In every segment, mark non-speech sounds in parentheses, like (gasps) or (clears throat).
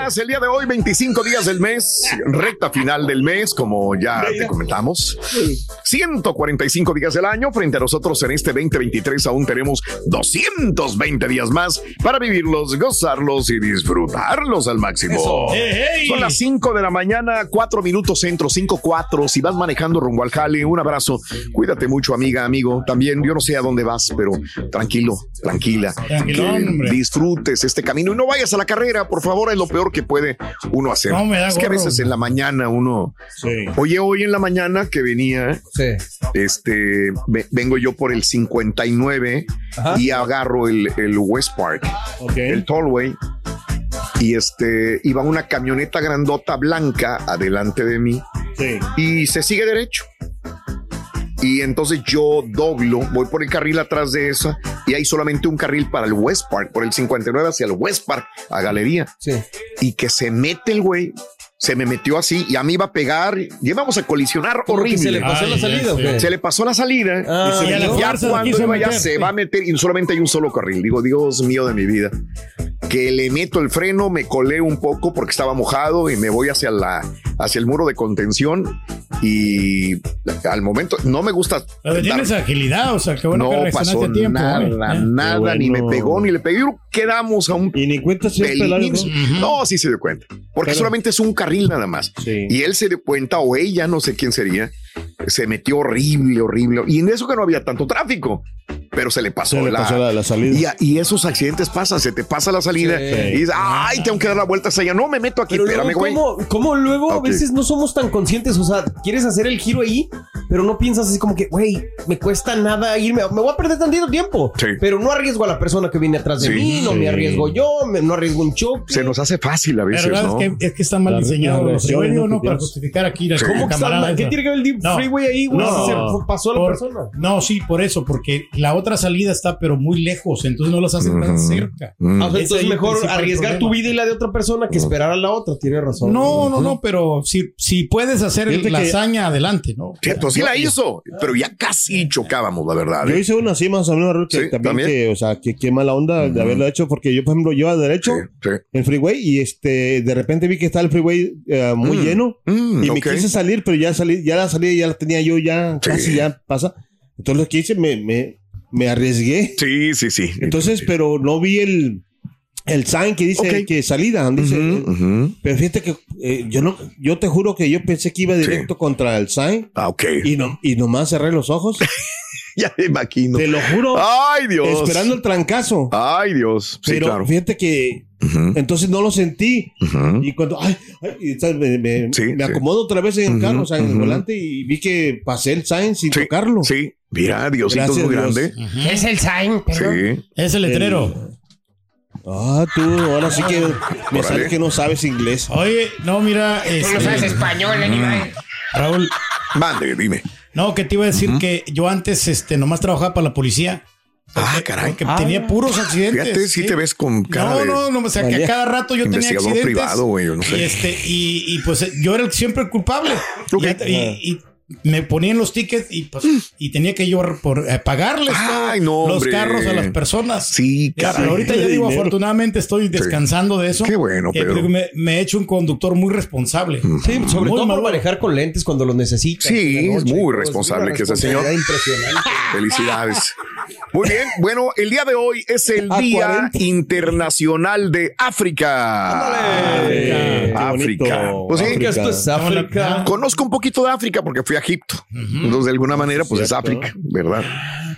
Días, el día de hoy, 25 días del mes, recta final del mes, como ya te comentamos. 145 días del año, frente a nosotros en este 2023 aún tenemos 220 días más para vivirlos, gozarlos y disfrutarlos al máximo. Son las 5 de la mañana, 4 minutos centro, 5, 4. Si vas manejando rumbo al jale, un abrazo. Cuídate mucho, amiga, amigo. También, yo no sé a dónde vas, pero tranquilo, tranquila. Que disfrutes este camino y no vayas a la carrera, por favor, es lo peor que puede uno hacer. No, me da es que a veces en la mañana uno. Sí. Oye, hoy en la mañana que venía, este, ve- vengo yo por el 59 y agarro el, el West Park, el Tollway. Y este, iba una camioneta grandota blanca adelante de mí Sí. y se sigue derecho. Y entonces yo doblo, voy por el carril atrás de esa y hay solamente un carril para el West Park, por el 59 hacia el West Park, a Galería. Y que se mete el güey, se me metió así y a mí iba a pegar y íbamos a colisionar horrible. se le pasó Ay, la salida? Se le pasó la salida Ah, y se- y a la ya cuando iba ya se va a meter y solamente hay un solo carril. Digo, Dios mío de mi vida. Que le meto el freno, me colé un poco porque estaba mojado y me voy hacia la hacia el muro de contención y al momento no me gusta Pero tienes dar- agilidad, o sea, qué bueno que no reaccionaste pasó a tiempo. nada. ¿eh? nada, ni me pegó, ni le pegué. Quedamos a un Y ni cuenta si ¿no? No, sí se dio cuenta. Porque Pero- solamente es un carril nada más. Sí. Y él se dio cuenta, o ella, no sé quién sería, se metió horrible, horrible. Y en eso que no había tanto tráfico, pero se le pasó, Se le la, pasó la- la salida. Y, y esos accidentes pasan, se te pasa la salida Sí. y dices, ay, tengo que dar la vuelta hacia allá. No, me meto aquí, Pero espérame, luego, güey. ¿cómo, cómo luego a veces no somos tan conscientes? O sea, quieres hacer el giro ahí, pero no piensas así como que, güey, me cuesta nada irme, me voy a perder tantito tiempo. Sí. Pero no arriesgo a la persona que viene atrás de Sí. mí, no Sí. me arriesgo yo, me- no arriesgo un choque. Se nos hace fácil a La veces, verdad ¿no? es, que, es que está mal diseñado freeway, lo ¿no? Para justificar aquí la. ¿Cómo que está mal? ¿Qué tiene que ver el deep No. freeway ahí, güey? No. Si se pasó a la Por- persona. No, sí, por eso, porque la otra salida está pero muy lejos, entonces no las hacen tan cerca. Ah, entonces el mejor arriesgar tu vida y la de otra persona que esperar a la otra. Tiene razón. No, no, no, pero si, si puedes hacer Fíjate la que- hazaña, adelante, ¿no? Cierto, sí la hizo, pero ya casi chocábamos, la verdad. Yo ¿eh? hice una así más o menos, que Sí, también, también. que, o sea, que qué mala onda de haberlo hecho, porque yo, por ejemplo, yo a derecho, Sí, sí. el freeway, y este, de repente vi que estaba el freeway eh, muy Mm, lleno, mm, y me quise salir, pero ya salí, ya la salida ya la tenía yo, ya Sí. casi ya pasa. Entonces lo que hice, me, me, me arriesgué. Sí, sí, sí. Entonces, pero no vi el, el sign que dice que salida, dice, ujú. pero fíjate que eh, yo no, yo te juro que yo pensé que iba directo contra el sign. Ah, ok. Y, no, y nomás cerré los ojos (laughs) ya me imagino. Te lo juro. Ay, Dios. Esperando el trancazo. Ay, Dios. Sí, Pero claro. fíjate que entonces no lo sentí. Y cuando ay, ay, me, me- Sí, me acomodo otra vez en el carro, o sea, en el volante, y vi que pasé el sign sin tocarlo. Sí, mira, Diosito es muy Dios. grande. Es el sign, Sí. Es el letrero. Ah, tú, ahora sí que (laughs) me Órale. sale que no sabes inglés. Oye, no, mira. Este, español, animal. Raúl, Mande, dime. no, que te iba a decir que yo antes este, nomás trabajaba para la policía. Ah, caray. Porque tenía puros accidentes. Fíjate, si te ves con cara No, de no, no, o sea, que a cada rato yo tenía investigador accidentes. privado, güey, yo no Y, sé. este, y, y, pues yo era siempre el culpable. Ok. Y, y- y me ponían los tickets y pues (gasps) y tenía que yo por eh, pagarles Ay, todo, no, los hombre. carros a las personas. Sí, Ya, caray. pero ahorita ya (laughs) digo, Dinero. afortunadamente estoy descansando de eso. Qué bueno, Eh, porque me, me he hecho un conductor muy responsable. Sí, sobre Muy todo manejar con lentes cuando los necesitas. Sí, es muy Es responsable que ese señor. Impresionante. (laughs) Felicidades. Muy bien. Bueno, el día de hoy es el A Día 40. Internacional de África. Ándale. África. Pues sí, África, esto es África. Conozco un poquito de África porque fui a Egipto. Entonces, de alguna manera, pues es. África, ¿verdad?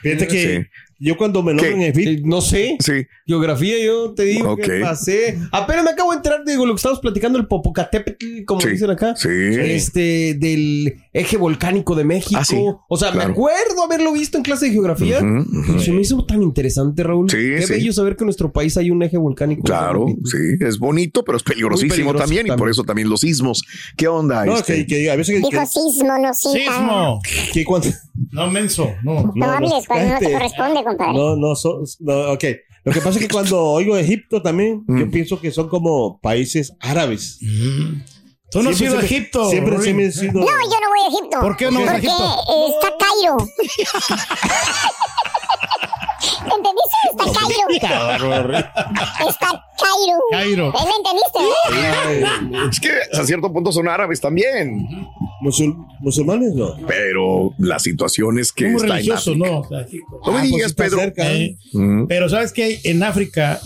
Fíjate que Sí. Yo cuando me nombran ¿Qué? en FIT, No sé. Sí. Geografía, yo te digo Ok. que pasé. Apenas me acabo de enterar, digo, lo que estamos platicando, el Popocatépetl, como Sí. dicen acá. Sí. Este, del eje volcánico de México. Ah, sí. O sea, Claro. me acuerdo haberlo visto en clase de geografía. Ujú, ujú. Pero se me hizo tan interesante, Raúl. Sí, Qué sí. bello saber que en nuestro país hay un eje volcánico. Claro, sí, es bonito, pero es peligrosísimo peligroso también, y por también. eso también los sismos. ¿Qué onda? no, este? que, que a veces que, Dijo que, sismo, no sismo. Sismo. que cuando No, menso. No. No, No, no, hables cuando no te cállate. corresponde, compadre. no, no, son- no, ok. Lo que pasa es que cuando (laughs) oigo Egipto también, Mm. yo pienso que son como países árabes. Mm. Tú no has ido a Egipto. Siempre se me ha sido. No, yo no voy a Egipto. ¿Por qué no vas a Porque Egipto? eh, está Cairo. (laughs) ¿Entendiste? Está Cairo. Está Cairo. Cairo. ¿Eh, ¿Me entendiste? Es que a cierto punto son árabes también, Musul- musulmanes no. pero la situación es que Muy está en religioso, África. ¿no? O sea. No me Ah, pues digas, está Pedro. cerca. Eh, Mm. pero sabes que en África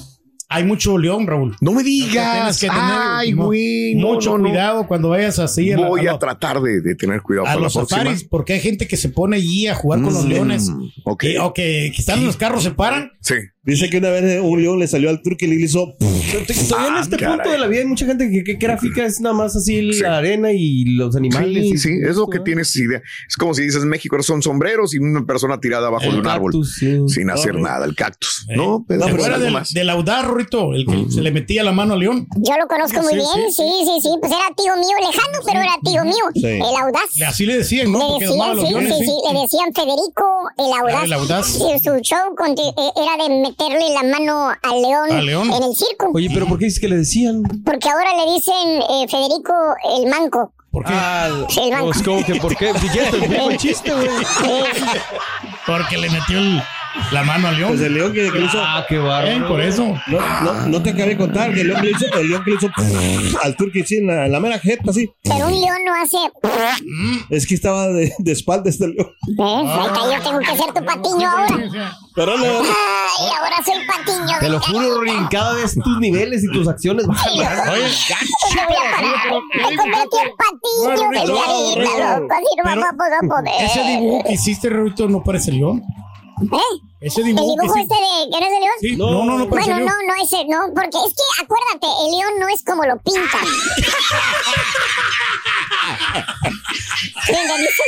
hay mucho león, Raúl. No me digas. que tener Ay, mu- güey. no, mucho no, no. cuidado cuando vayas así Voy a tratar de, de tener cuidado a para los safaris, porque hay gente que se pone allí a jugar con los Mm, leones. ok. O que, que están en los carros, se paran. Sí. Dice que una vez un león le salió al turco y le hizo. Todavía en Ah, este caray. punto de la vida hay mucha gente que, que, que África es nada más así Sí. la arena y los animales. Sí, sí, es lo que ¿no? tienes idea. Es como si dices México son sombreros y una persona tirada abajo El de un árbol sí. sin hacer No, nada, el cactus. Eh. No, pero ¿Te pues, algo del, más. del audaz, Rito? El que se le metía la mano al león. Yo lo conozco muy Sí, bien, sí, sí, sí, sí. Pues era tío mío lejano, pero era tío mío. Sí. El audaz. Así le decían, ¿no? Le decían, los sí, leones. sí, sí, le decían Federico el audaz. el audaz. Y su show eh, era de meterle la mano al león, en el circo. Oye, pero ¿por qué dices que le decían? Porque ahora le dicen eh, Federico el manco. ¿Por qué? Ah, el banco. pues que ¿por qué? Si ya te explico el chiste, güey. (laughs) Porque le metió el- la mano al león. Pues el león que, hizo. Ah, qué Eh, bárbaro. por eso. No, no, no te acabé de contar que el león que le hizo, el león que le hizo al sí, en la, en la mera jeta, así. Pero un león no hace. Es que estaba de, de espalda este león. ¿Ves? Ahí está, yo tengo que ser tu patiño ahora. Pero no, Ay, ahora soy patiño. Te lo juro, Rin, cada vez tus niveles y tus acciones bajan. Oye, me convertí en patiño. Peñarita, loco. Así no vamos a poder. Ese dibujo que hiciste, Rito, no parece león. ¿Eh? Ese ¿El dibujo que este de que no es de león? Sí, no, no, no parece Bueno, no, no ese, no, porque es que acuérdate, el león no es como lo pintan. ¿Sí entendiste?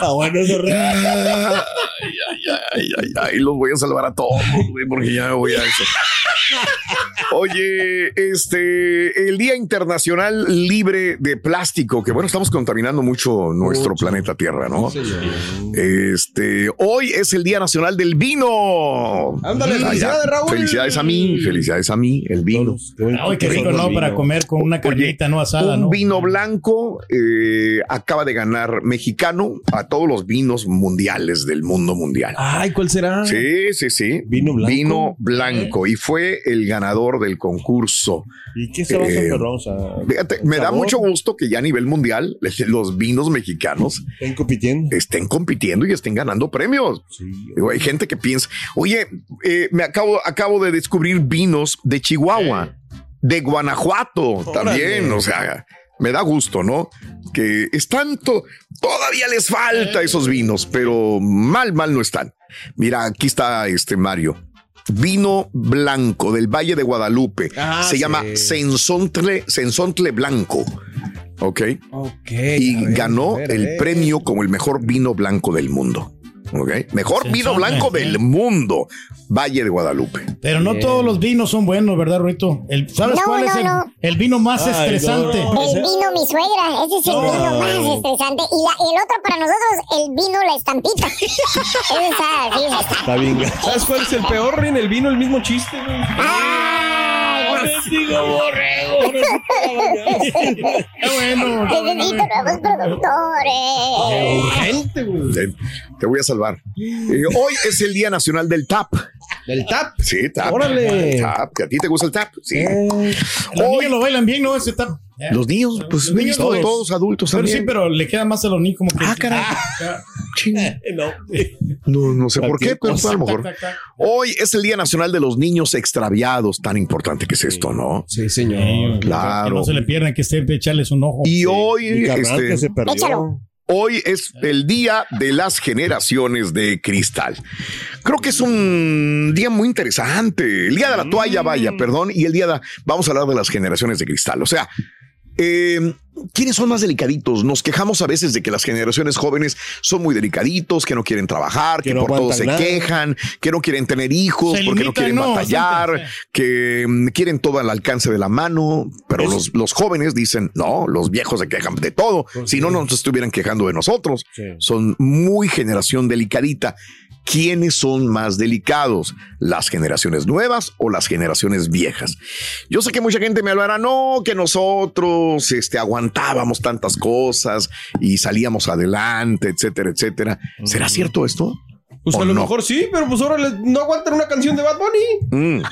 Ah, bueno, eso es real. Ay, ay, ay, ay, ay, los voy a salvar a todos, güey, porque ya me voy a eso. Oye, este, el Día Internacional Libre de Plástico, que bueno, estamos contaminando mucho nuestro planeta Tierra, ¿no? Este, hoy es el Día Nacional del Vino. Ándale, felicidades. Raúl. Felicidades a mí, felicidades a mí, el vino. Ay, qué rico, ¿no? Para comer con una carnita no asada, Un ¿no? vino blanco eh, acaba de ganar mexicano a todos los vinos mundiales del mundo mundial. Ay, ¿cuál será? Sí, sí, sí. Vino blanco. Vino blanco. Y fue el ganador del concurso. ¿Y qué se va a Eh? O sea, Fíjate, me da mucho gusto que ya a nivel mundial (laughs) los vinos mexicanos Están compitiendo. estén compitiendo y estén ganando premios. Hay gente que piensa, oye, eh, me acabo, acabo de descubrir vinos de Chihuahua, de Guanajuato también, o sea, me da gusto, ¿no? que están to- todavía les falta esos vinos, pero mal, mal no están. Mira, aquí está este Mario. Vino blanco del Valle de Guadalupe. Ah, Se llama Sensontle, Sensontle Blanco. Ok. Ok. Y ganó ver, el premio como el mejor vino blanco del mundo. Ok. Mejor vino blanco ¿eh? del mundo. Valle de Guadalupe. Pero no todos los vinos son buenos, ¿verdad, Ruito? El- ¿Sabes No, cuál es el, no. el vino más Ay, estresante? no. El vino mi suegra, ese es el vino más estresante. Y la- el otro para nosotros, el vino la estampita. (laughs) Ese está, sí, está. Está bien. ¿Sabes cuál es el peor, en El vino, el mismo chiste, güey. Ay, Digo, borrego. Qué bueno. necesito nuevos productores. Urgente, güey. Te voy a salvar. Eh, hoy es el Día Nacional del TAP. Del tap. Sí, TAP. Órale. TAP. ¿A ti te gusta el TAP? Sí. Eh, Los Hoy- niños lo bailan bien, ¿no? Ese está. Los niños, pues Los niños, todos, todos adultos Pero también. sí, pero le queda más a los niños como que. Ah, caray. Ah, (laughs) Chinga. No. No, no sé por qué, pero pues, a lo mejor. Hoy es el Día Nacional de los Niños Extraviados. Tan importante que es esto, ¿no? Sí, señor. Que Claro. no se le pierdan, que esté echarles un ojo. Y hoy, este, que se perdió. Échalo. Hoy es el día de las generaciones de cristal. Creo que es un día muy interesante. El día de la toalla, vaya, perdón, y el día de. Vamos a hablar de las generaciones de cristal. O sea, eh, ¿quiénes son más delicaditos? Nos quejamos a veces de que las generaciones jóvenes son muy delicaditos, que no quieren trabajar, que, Que no por todo se nada. quejan, que no quieren tener hijos, Se porque no quieren no, batallar, que mm, quieren todo al alcance de la mano. Pero los, los jóvenes dicen, no, los viejos se quejan de todo. Si no, no nos estuvieran quejando de nosotros. Sí. Son muy generación delicadita. ¿Quiénes son más delicados? ¿Las generaciones nuevas o las generaciones viejas? Yo sé que mucha gente me hablará, no, que nosotros este, aguantábamos tantas cosas y salíamos adelante, etcétera, etcétera. ¿Será cierto esto? Pues ¿O a lo no? mejor sí, pero pues ahora les- no aguantan una canción de Bad Bunny. Mm.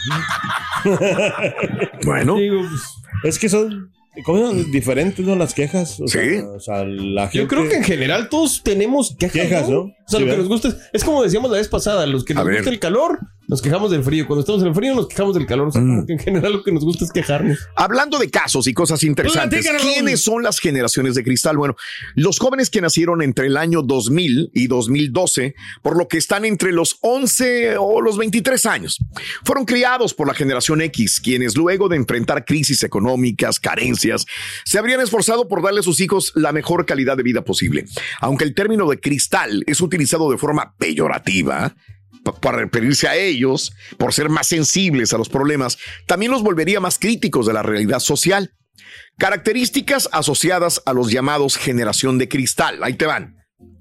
(laughs) bueno, Digo, pues, Es que son ¿cómo? diferentes, ¿no? Las quejas. O Sí. Sea, o sea, la gente. yo creo que en general todos tenemos quejas. Quejas, ¿no? O sea, Sí, lo que ¿verdad? nos gusta es, es como decíamos la vez pasada, los que nos gusta el calor, nos quejamos del frío. Cuando estamos en el frío, nos quejamos del calor. O sea, Mm. que en general lo que nos gusta es quejarnos. Hablando de casos y cosas interesantes. ¿quiénes son las generaciones de cristal? Bueno, los jóvenes que nacieron entre el año 2000 y 2012, por lo que están entre los 11 o los 23 años, fueron criados por la generación X, quienes luego de enfrentar crisis económicas, carencias, se habrían esforzado por darle a sus hijos la mejor calidad de vida posible. Aunque el término de cristal es utilizado de forma peyorativa, para referirse a ellos, por ser más sensibles a los problemas, también los volvería más críticos de la realidad social. Características asociadas a los llamados generación de cristal. Ahí te van.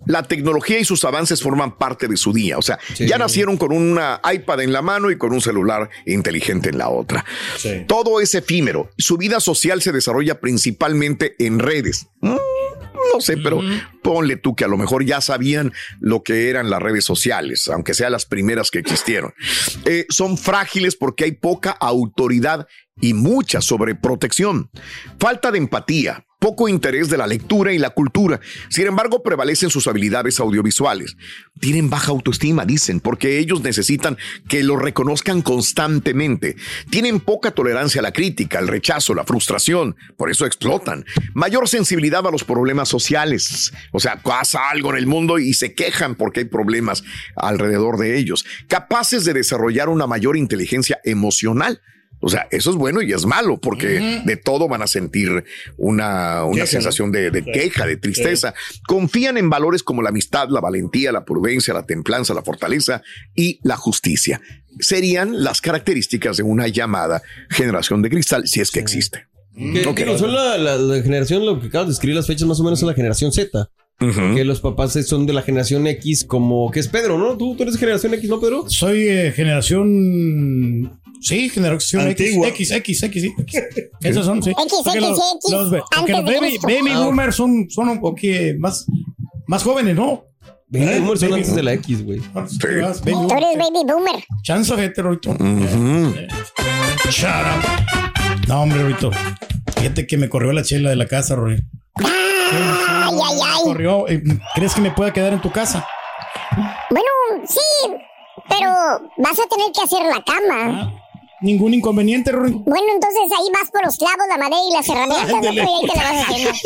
La tecnología y sus avances forman parte de su día. O sea, Sí. ya nacieron con una iPad en la mano y con un celular inteligente en la otra. Sí. Todo es efímero. Su vida social se desarrolla principalmente en redes. Mm, No sé, pero ponle tú que a lo mejor ya sabían lo que eran las redes sociales, aunque sean las primeras que existieron. Eh, son frágiles porque hay poca autoridad y mucha sobreprotección. Falta de empatía, poco interés de la lectura y la cultura. Sin embargo, prevalecen sus habilidades audiovisuales. Tienen baja autoestima, dicen, porque ellos necesitan que lo reconozcan constantemente. Tienen poca tolerancia a la crítica, al rechazo, la frustración. Por eso explotan. Mayor sensibilidad a los problemas sociales. O sea, pasa algo en el mundo y se quejan porque hay problemas alrededor de ellos. Capaces de desarrollar una mayor inteligencia emocional. O sea, eso es bueno y es malo porque de todo van a sentir una, una Queja, sensación de, de queja, de tristeza. Confían en valores como la amistad, la valentía, la prudencia, la templanza, la fortaleza y la justicia. Serían las características de una llamada generación de cristal, si es que existe. Que, digo, son la, la- la generación, lo que acabas de escribir las fechas más o menos son la generación Z. Que los papás son de la generación X, como que es Pedro, ¿no? ¿Tú, tú eres generación X, ¿no, Pedro? Soy eh, generación. Sí, generación Antigua. X, X, X, sí. X. Esos son, sí. X, Porque X, los, X, los porque los baby, baby Ah. boomers son, son un poquito más, más jóvenes, ¿no? Baby boomers son Baby antes de la X, güey. Sí. Tú boomer. eres baby boomer. Chance gente, Rito. Ujú. Shut up. No, hombre, Rito. Fíjate que me corrió la chela de la casa, Rory. Ay, ay, ay. Corrió. eh, ¿Crees que me pueda quedar en tu casa? Bueno, sí, pero vas a tener que hacer la cama. ningún inconveniente, Rory. Bueno, entonces ahí vas por los clavos, la madera y las herramientas, ¿no? Y ahí te la vas haciendo. (laughs)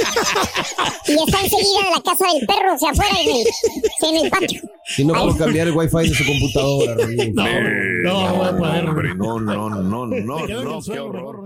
Y está enseguida de la casa del perro, o sea, afuera en el, en el patio. Si no puedo cambiar el wifi de su computadora, Rory. (laughs) No, no, voy a poder. Hombre, no, no, no, no, no, qué horror.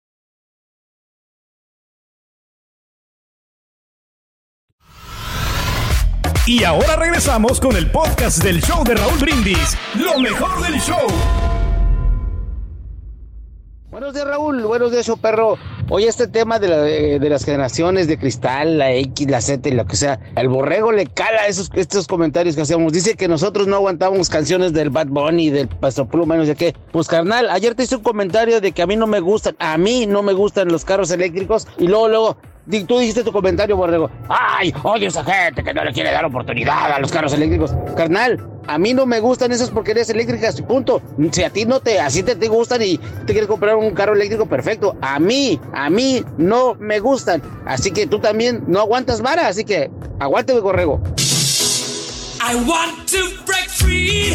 Y ahora regresamos con el podcast del show de Raúl Brindis. Lo mejor del show. Buenos días, Raúl. Buenos días, show perro. Oye, este tema de, de las generaciones de cristal, la X, la Z y lo que sea, el borrego le cala esos, estos comentarios que hacemos. Dice que nosotros no aguantamos canciones del Bad Bunny, del Pastor Pluma, no sé qué. Pues, carnal, ayer te hice un comentario de que a mí no me gustan, a mí no me gustan los carros eléctricos, y luego, luego, tú dijiste tu comentario, borrego. Ay, odio esa gente que no le quiere dar oportunidad a los carros eléctricos. Carnal, a mí no me gustan esas porquerías eléctricas, punto. Si a ti no te, así te, te gustan y te quieres comprar un carro eléctrico, perfecto. A mí, a mí no me gustan. Así que tú también no aguantas vara, así que aguántame, corrego. I want to break free.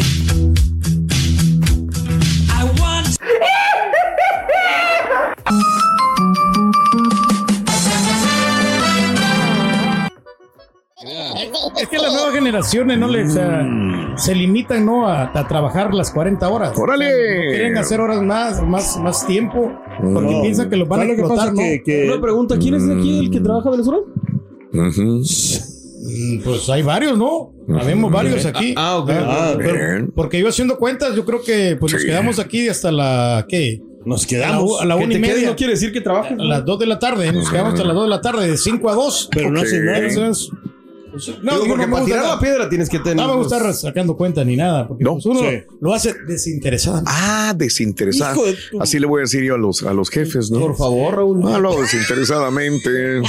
I want. Es que las nuevas generaciones no le, o sea, se limitan ¿no? a, a trabajar las 40 horas. ¡Órale! No quieren hacer horas más, más, más tiempo, porque No. piensan que los van a ¿Sabes lo que explotar? ¿no? Que- que- Una pregunta, ¿quién es de aquí el que trabaja en Venezuela? Mm, Pues hay varios, ¿no? Habemos varios aquí. Ah, ok. Ah, ok. pero- porque yo haciendo cuentas, yo creo que pues nos quedamos aquí hasta la ¿qué? Nos A la, quedamos. a la Que una y quedes media. no quiere decir que trabajes. A las 2 de la tarde, nos quedamos hasta las 2 de la tarde, de 5 a 2. Pero no hace nada. Entonces, no, Digo, porque no para tirar nada. la piedra tienes que tener. No me gusta sacando cuenta ni nada, porque No, pues, uno sí. lo hace desinteresadamente. Ah, desinteresado. Hijo de tu- Así le voy a decir yo a los, a los jefes, ¿no? Por favor, Raúl. Ah, no, desinteresadamente.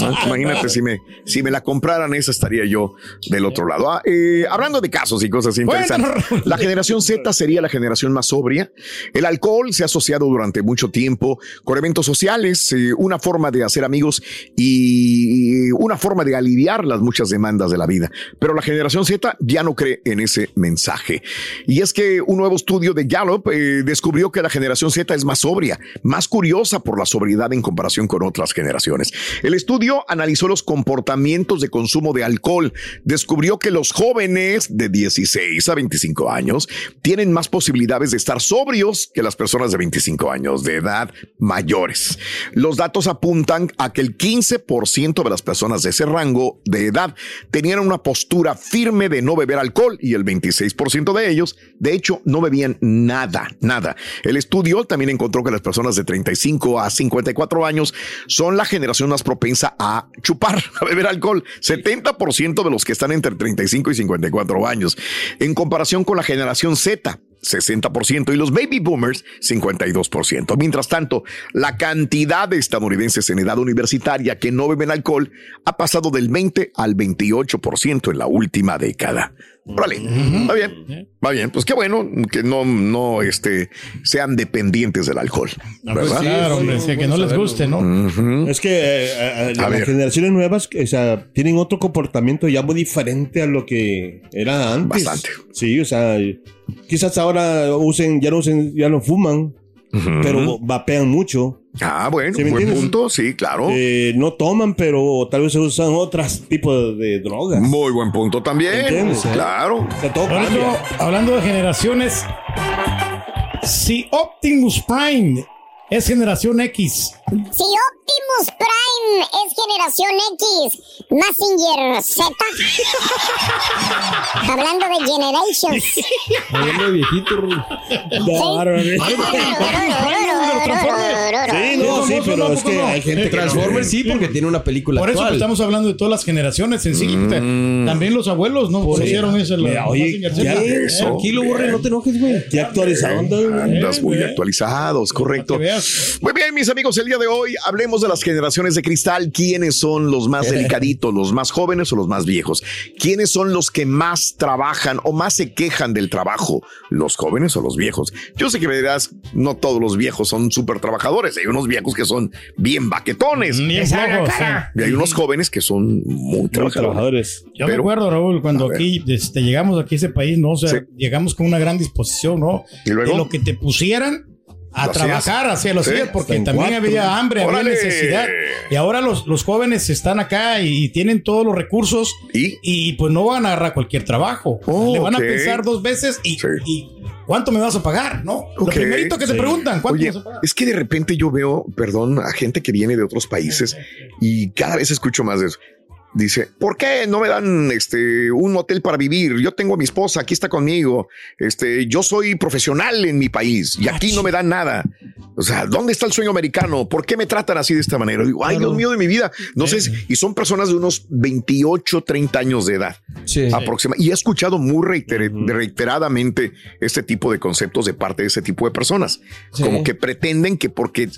Ah, Imagínate si me, si me la compraran, esa estaría yo del otro lado. Ah, eh, hablando de casos y cosas interesantes. La generación Z sería la generación más sobria. El alcohol se ha asociado durante mucho tiempo con eventos sociales, eh, una forma de hacer amigos y una forma de aliviar las muchas demandas de la vida. Pero la generación Z ya no cree en ese mensaje. Y es que un nuevo estudio de Gallup eh, descubrió que la generación Z es más sobria, más curiosa por la sobriedad en comparación con otras generaciones. El estudio analizó los comportamientos de consumo de alcohol. Descubrió que los jóvenes de 16 a 25 años tienen más posibilidades de estar sobrios que las personas de 25 años de edad mayores. Los datos apuntan a que el 15% de las personas de ese rango de edad tenían una postura firme de no beber alcohol y el 26% de ellos, de hecho, no bebían nada, nada. El estudio también encontró que las personas de 35 a 54 años son la generación más propensa a chupar, (laughs) a beber alcohol. 70% de los que están entre 35 y 54 años. En comparación con la generación Z, 60% y los baby boomers 52%. Mientras tanto, la cantidad de estadounidenses en edad universitaria que no beben alcohol ha pasado del 20 al 28% en la última década. Órale, va bien, va bien. Pues qué bueno que no, no este, sean dependientes del alcohol. ¿verdad? Claro, hombre, sí, que no les guste, ¿no? Es que eh, eh, A las generaciones nuevas o sea, tienen otro comportamiento ya muy diferente a lo que era antes. Bastante. Sí, o sea, quizás ahora usen, ya no usen, ya no fuman, pero vapean mucho. Ah, bueno, ¿Sí buen entiendes? punto, sí, claro. Eh, no toman, pero tal vez usan otros tipos de drogas. Muy buen punto también. ¿Entiendes? Claro. O sea, todo Por cambia. eso, hablando de generaciones, si Optimus Prime es generación X, Si Optimus Prime es generación X, Massinger Z. (laughs) Hablando de Generations. Hablando de viejito, Raúl. Sí, no, sí, pero es que hay gente que Transformers sí, porque tiene una película Por eso actual. que estamos hablando de todas las generaciones en sí. Te- También los abuelos, ¿no? Conocieron eso. oye, ya. Eh, Tranquilo, Borre, no te enojes, güey. Qué actualizado. Andas muy actualizados, correcto. Muy bien, mis amigos, el día de hoy hablemos de las generaciones de cristal. ¿Quiénes son los más delicaditos, los más jóvenes o los más viejos? ¿Quiénes son los que más trabajan o más se quejan del trabajo? ¿Los jóvenes o los viejos? Yo sé que me dirás, no todos los viejos son súper trabajadores. Hay unos viejos que son bien baquetones. Bien flojos, Y hay unos jóvenes que son muy trabajadores. Yo me Pero- acuerdo, Raúl, cuando aquí este, llegamos aquí a ese país, ¿no? O sea, llegamos con una gran disposición, ¿no? ¿Y luego? De lo que te pusieran a trabajar, hacia los Sí. días, porque En también cuatro. había hambre, había necesidad. Y ahora los, los jóvenes están acá y, tienen todos los recursos ¿Y? pues no van a agarrar cualquier trabajo. Oh, Le van a pensar dos veces y, y ¿cuánto me vas a pagar? ¿No? Lo primerito que te Sí. preguntan, ¿cuánto Oye, me vas a pagar? es que de repente yo veo, perdón, a gente que viene de otros países y cada vez escucho más de eso. Dice, ¿por qué no me dan este un hotel para vivir? Yo tengo a mi esposa, aquí está conmigo. Este, yo soy profesional en mi país y aquí no me dan nada. O sea, ¿dónde está el sueño americano? ¿Por qué me tratan así de esta manera? Digo, ay, Dios mío de mi vida. No sé, y son personas de unos 28, 30 años de edad. aproximadamente. Y he escuchado muy reiter- reiteradamente este tipo de conceptos de parte de ese tipo de personas. Sí. Como que pretenden que porque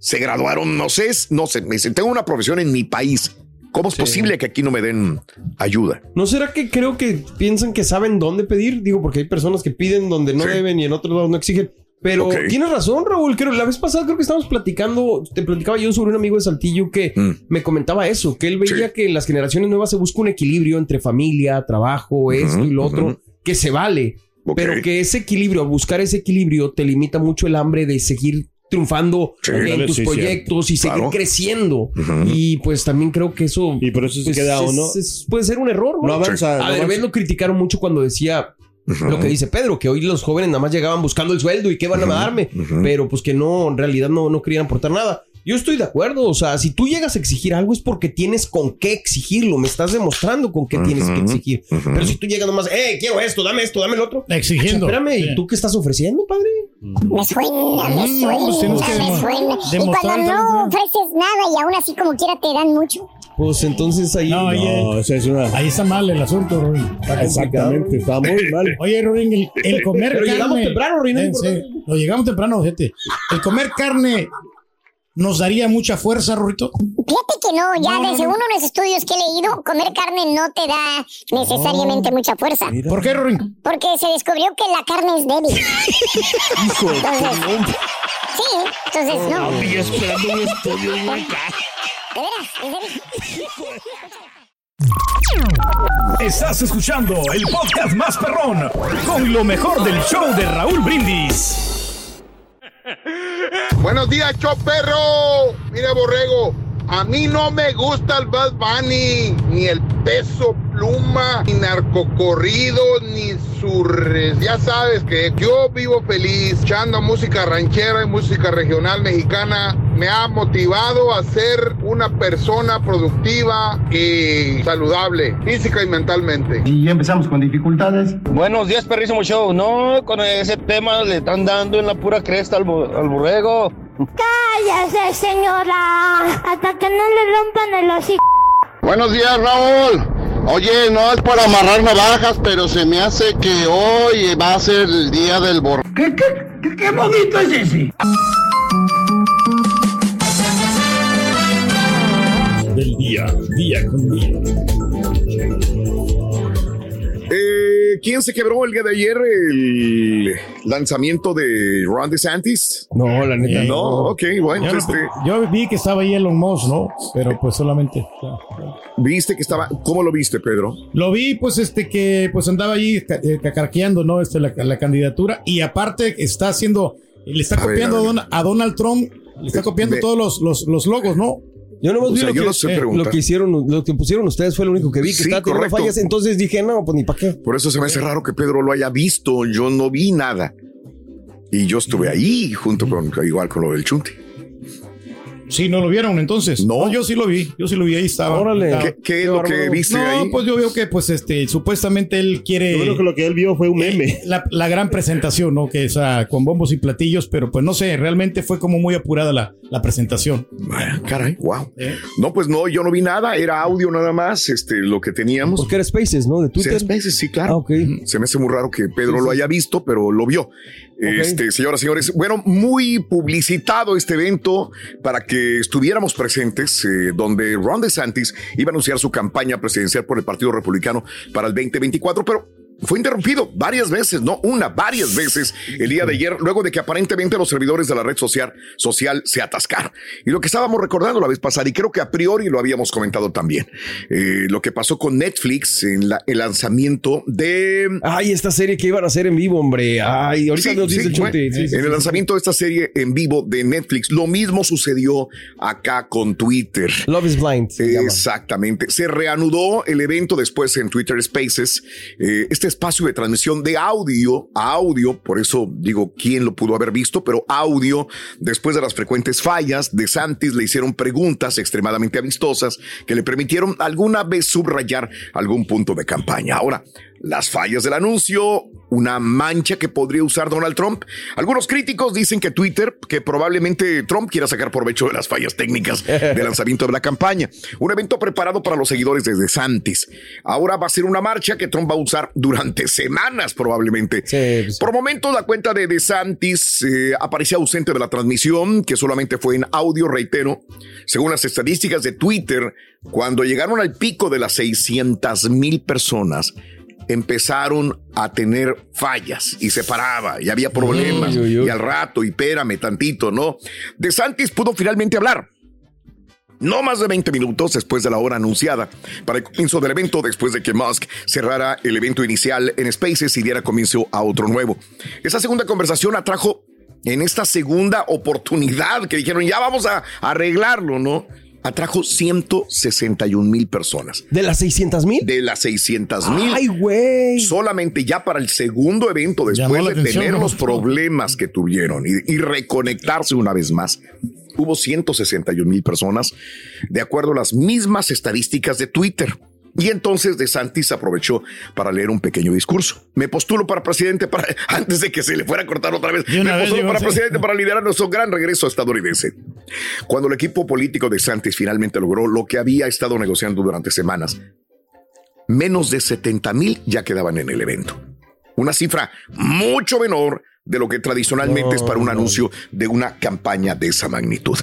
se graduaron, no sé, no sé, me dicen, tengo una profesión en mi país. ¿Cómo es Sí. posible que aquí no me den ayuda? ¿No será que creo que piensan que saben dónde pedir? Digo, porque hay personas que piden donde no deben y en otros lados no exigen. Pero tienes razón, Raúl. Creo, la vez pasada creo que estábamos platicando, te platicaba yo sobre un amigo de Saltillo que Mm. me comentaba eso, que él veía que en las generaciones nuevas se busca un equilibrio entre familia, trabajo, esto y lo otro, que se vale. Pero que ese equilibrio, buscar ese equilibrio, te limita mucho el hambre de seguir triunfando Sí. en tus Sí, proyectos y seguir Claro. creciendo. Y pues también creo que eso... Y por eso se queda uno. es- puede ser un error, ¿no? No avanza, A no lo criticaron mucho cuando decía lo que dice Pedro, que hoy los jóvenes nada más llegaban buscando el sueldo y qué van a darme, pero pues que no, en realidad no, no querían aportar nada. Yo estoy de acuerdo, o sea, si tú llegas a exigir algo es porque tienes con qué exigirlo, me estás demostrando con qué tienes que exigir. Pero si tú llegas nomás, eh, quiero esto, dame esto, dame el otro. Exigiendo. Espérame, Sí. ¿y tú qué estás ofreciendo, padre? Me suena, me Mm, suena, pues tienes que me suena. Y cuando no ofreces nada y aún así como quiera te dan mucho. Pues entonces ahí. No, oye, No, esa es una. ahí está mal el asunto, Ruin. Está. Exactamente, está muy mal. (laughs) Oye, Ruin, el, el comer Pero carne. llegamos temprano, Ruin, sí, lo llegamos temprano, gente. El comer carne nos daría mucha fuerza, Rurito. Fíjate que no, ya No, no, desde no. uno de los estudios que he leído, comer carne no te da necesariamente mucha fuerza. ¿Por qué, Ruin? Porque se descubrió que la carne es débil. (laughs) Hijo de Entonces, sí, entonces no. Esperando un estudio, güey. De veras, es débil. Estás escuchando el podcast más perrón con lo mejor del show de Raúl Brindis. Buenos días, show perro. Mire, borrego. A mí no me gusta el Bad Bunny, ni el peso pluma, ni narcocorrido, ni surres. Ya sabes que yo vivo feliz echando música ranchera y música regional mexicana. Me ha motivado a ser una persona productiva y saludable, física y mentalmente. Y ya empezamos con dificultades. Buenos días, perrísimo show. No, con ese tema le están dando en la pura cresta al, bo- al borrego. Cállese, señora. Hasta que no le rompan el hocico. Buenos días, Raúl. Oye, no es para amarrar navajas, pero se me hace que hoy va a ser el día del borrego. ¿Qué, qué, qué, qué bonito es ese? Del día, día con día. ¿Quién se quebró el día de ayer? ¿El lanzamiento de Ron DeSantis? No, la neta. No, ok, bueno, Yo, este, yo vi que estaba ahí Elon Musk, ¿no? Pero pues solamente. viste que estaba. ¿Cómo lo viste, Pedro? Lo vi, pues, este, que pues andaba ahí eh, cacarqueando, ¿no? Este, la, la candidatura. Y aparte está haciendo, le está A ver, copiando a a, ver. Don- a Donald Trump, le está copiando todos los, los, los logos, ¿no? Yo nomás O vi sea, lo, yo que, no sé eh, lo que hicieron, lo que pusieron ustedes fue lo único que vi, que Sí, estaba teniendo fallas. Entonces dije, no, pues ni para qué. Por eso se me hace raro que Pedro lo haya visto. Yo no vi nada. Y yo estuve ahí junto con, igual con lo del Chunti. Sí, no lo vieron entonces. No, yo sí lo vi, yo sí lo vi, ahí estaba. Órale. ¿Qué, qué es lo que viste no, ahí? pues yo veo que pues este supuestamente él quiere Yo creo que lo que él vio fue un meme. la, la gran presentación, ¿no? Que es ah, con bombos y platillos, pero pues no sé, realmente fue como muy apurada la, la presentación. Ah, Caray, wow. No, pues no, yo no vi nada, era audio nada más, este, lo que teníamos. Porque era Spaces, ¿no? De Sí, Twitter. Spaces, sí, claro. Ah, ok. Se me hace muy raro que Pedro lo haya visto, pero lo vio. Este, señoras y señores, bueno, muy publicitado este evento para que estuviéramos presentes, eh, donde Ron DeSantis iba a anunciar su campaña presidencial por el Partido Republicano para el 2024, pero fue interrumpido varias veces, no una, varias veces el día de ayer, luego de que aparentemente los servidores de la red social, social se atascaron. Y lo que estábamos recordando la vez pasada, y creo que a priori lo habíamos comentado también, eh, lo que pasó con Netflix en la- el lanzamiento de Ay, esta serie que iban a hacer en vivo, hombre. Ay, ahorita Sí, nos dice sí, el chute. Sí, en el lanzamiento de esta serie en vivo de Netflix, lo mismo sucedió acá con Twitter. Love is Blind. se. Exactamente. Se reanudó el evento después en Twitter Spaces, eh, este espacio de transmisión de audio a audio, por eso digo quién lo pudo haber visto, pero audio, después de las frecuentes fallas, de Santis le hicieron preguntas extremadamente amistosas que le permitieron alguna vez subrayar algún punto de campaña. Ahora, las fallas del anuncio, una mancha que podría usar Donald Trump. Algunos críticos dicen que Twitter, que probablemente Trump quiera sacar provecho de las fallas técnicas de lanzamiento de la campaña. Un evento preparado para los seguidores de DeSantis. Ahora va a ser una marcha que Trump va a usar durante semanas probablemente. Por momentos la cuenta de DeSantis eh, aparecía ausente de la transmisión, que solamente fue en audio, reitero. Según las estadísticas de Twitter, cuando llegaron al pico de las 600 mil personas, empezaron a tener fallas y se paraba y había problemas Uy, uy, uy. y al rato y espérame tantito, ¿no? De Santis pudo finalmente hablar. No más de 20 minutos después de la hora anunciada para el comienzo del evento, después de que Musk cerrara el evento inicial en Spaces y diera comienzo a otro nuevo. Esa segunda conversación atrajo en esta segunda oportunidad que dijeron ya vamos a arreglarlo, ¿no? Atrajo 161 mil personas. ¿De las 600 mil? De las 600 mil. Ay, güey. Solamente ya para el segundo evento, después de atención, tener los problemas que tuvieron y, y reconectarse una vez más. Hubo 161 mil personas, de acuerdo a las mismas estadísticas de Twitter. Y entonces De Santis aprovechó para leer un pequeño discurso. Me postulo para presidente para (laughs) antes de que se le fuera a cortar otra vez. Me vez postulo para presidente para liderar nuestro gran regreso estadounidense. Cuando el equipo político de Santis finalmente logró lo que había estado negociando durante semanas, menos de 70 mil ya quedaban en el evento. Una cifra mucho menor de lo que tradicionalmente es para un anuncio de una campaña de esa magnitud.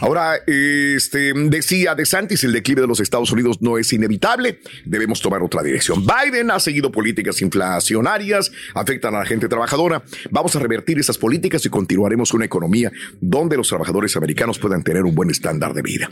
Ahora, este decía De Santis, el declive de los Estados Unidos no es inevitable, debemos tomar otra dirección. Biden ha seguido políticas inflacionarias, afectan a la gente trabajadora. Vamos a revertir esas políticas y continuaremos una economía donde los trabajadores americanos puedan tener un buen estándar de vida.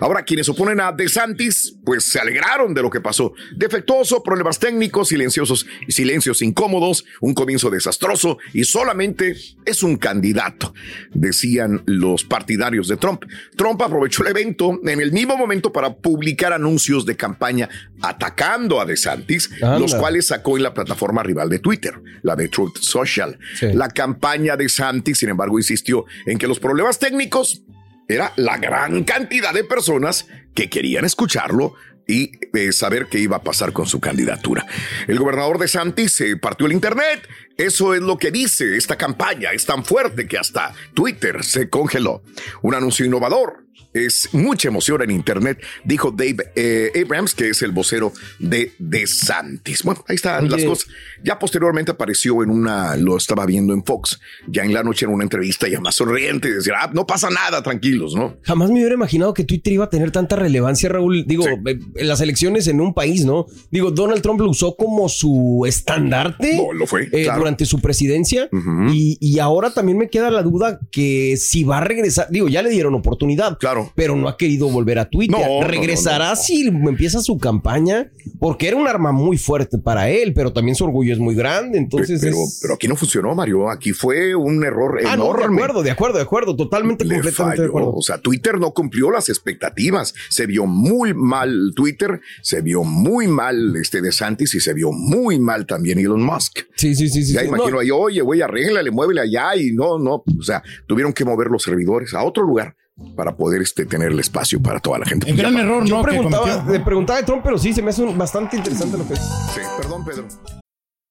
Ahora, quienes oponen a De Santis, pues se alegraron de lo que pasó. Defectuoso, problemas técnicos, silenciosos, silencios incómodos, un comienzo desastroso y solamente es un candidato, decían los partidarios de Trump. Trump aprovechó el evento en el mismo momento para publicar anuncios de campaña atacando a DeSantis, Anda. los cuales sacó en la plataforma rival de Twitter, la de Truth Social. La campaña de Santis, sin embargo, insistió en que los problemas técnicos era la gran cantidad de personas que querían escucharlo y eh, saber qué iba a pasar con su candidatura. El gobernador de Santis se partió el internet. Eso es lo que dice esta campaña. Es tan fuerte que hasta Twitter se congeló. Un anuncio innovador. Es mucha emoción en internet, dijo Dave eh, Abrams, que es el vocero de DeSantis. Bueno, ahí están Oye. las cosas. Ya posteriormente apareció en una, lo estaba viendo en Fox, ya en la noche en una entrevista ya más sonriente, y decía, ah, no pasa nada, tranquilos, ¿no? Jamás me hubiera imaginado que Twitter iba a tener tanta relevancia, Raúl. Digo, eh, en las elecciones en un país, ¿no? Digo, Donald Trump lo usó como su estandarte No, lo fue, eh, claro. Durante su presidencia. y, y ahora también me queda la duda que si va a regresar. Digo, ya le dieron oportunidad. Claro. Pero no ha querido volver a Twitter. No, no, ¿Regresará si empieza su campaña? Porque era un arma muy fuerte para él, pero también su orgullo es muy grande. Entonces pero, es- pero aquí no funcionó, Mario. Aquí fue un error Ah, no, de enorme. acuerdo, de acuerdo, de acuerdo. Totalmente, Le completamente de falló. acuerdo. O sea, Twitter no cumplió las expectativas. Se vio muy mal Twitter, se vio muy mal este de Santis y se vio muy mal también Elon Musk. Sí, sí, sí. sí, ya imagino No, ahí, oye, güey, arréglale, muévele allá y no, no. O sea, tuvieron que mover los servidores a otro lugar para poder este, tener el espacio para toda la gente. El gran error, Yo ¿no? Que preguntaba, le preguntaba de Trump, pero sí, se me hace un- bastante interesante lo que es. Sí, perdón, Pedro.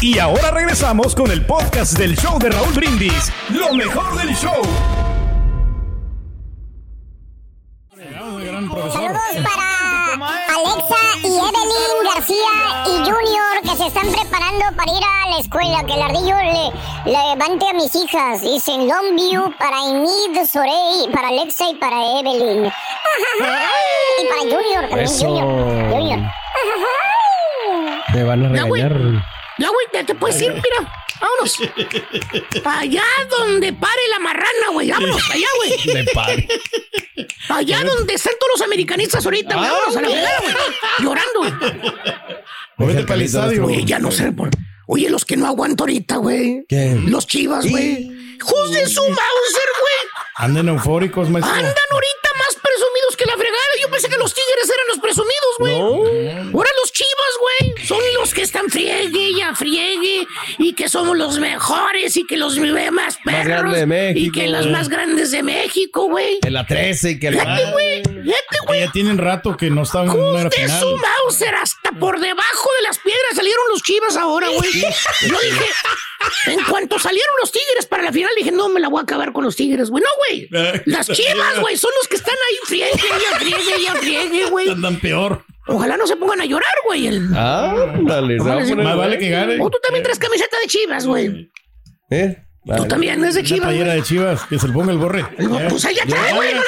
Y ahora regresamos con el podcast del show de Raúl Brindis. Lo mejor del show. Saludos para Alexa y Evelyn García y Junior que se están preparando para ir a la escuela. Que el ardillo le levante a mis hijas. Dicen Longview para Inid, Sorey, para Alexa y para Evelyn. Y para Junior también, Eso. Junior. Junior. Me van a güey. Ya, güey, ya te puedes ir, mira. Vámonos. Allá donde pare la marrana, güey. Vámonos, allá, güey. Me pare. Allá donde están todos los americanistas ahorita, güey. Vámonos a la fregada, güey. Llorando, güey. Vete para el estadio. Oye, ya no sé. por- Oye, los que no aguanto ahorita, güey. ¿Qué? Los chivas, güey. De su Mauser, güey. Anden eufóricos, maestro. Andan ahorita más presumidos que la fregada. Yo pensé que los tigres eran los presumidos, güey. Ahora los chivas, que están friegue y a friegue. Y que somos los mejores. Y que los más perros. grande de México, Y que los güey. más grandes de México, güey. En la 13 y que la... güey. Ya tienen rato que no estaban en una De final. su Mauser, hasta por debajo de las piedras salieron los chivas ahora, güey. Yo dije, en cuanto salieron los tigres para la final, dije, no me la voy a acabar con los tigres, güey. No, güey. Las chivas, güey, son los que están ahí friegue, ya friegue, ya friegue, güey. Andan peor. Ojalá no se pongan a llorar, güey. El... Ándale, se va a poner Más vale que gane. O tú también traes camiseta de chivas, güey. ¿Eh? Tú también eres de Una chivas, güey. de chivas, que se le ponga el borre. Pues ahí ya trae, güey, no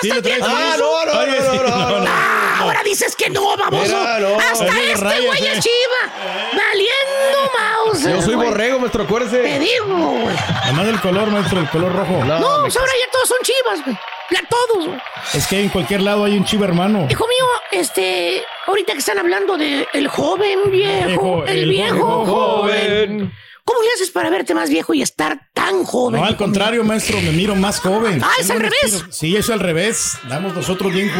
Ah, no, no, no, no, no, no, no. Ah, ahora dices que no, baboso. Mira, no. Hasta este rayas, güey eh. es chiva. Valiendo mouse. Yo soy güey. borrego, maestro, Te acuérdese. digo, güey. Además del color, maestro, el color rojo. No, pues ahora ya todos son chivas, güey. Ya todos, güey. Es que en cualquier lado hay un chiva hermano. Hijo mío, este, ahorita que están hablando de el joven viejo, el, el viejo viejo joven. ¿Cómo le haces para verte más viejo y estar tan joven? No, al contrario, maestro, me miro más joven. Ah, ¿es al revés? Sí, es al revés. Damos nosotros bien,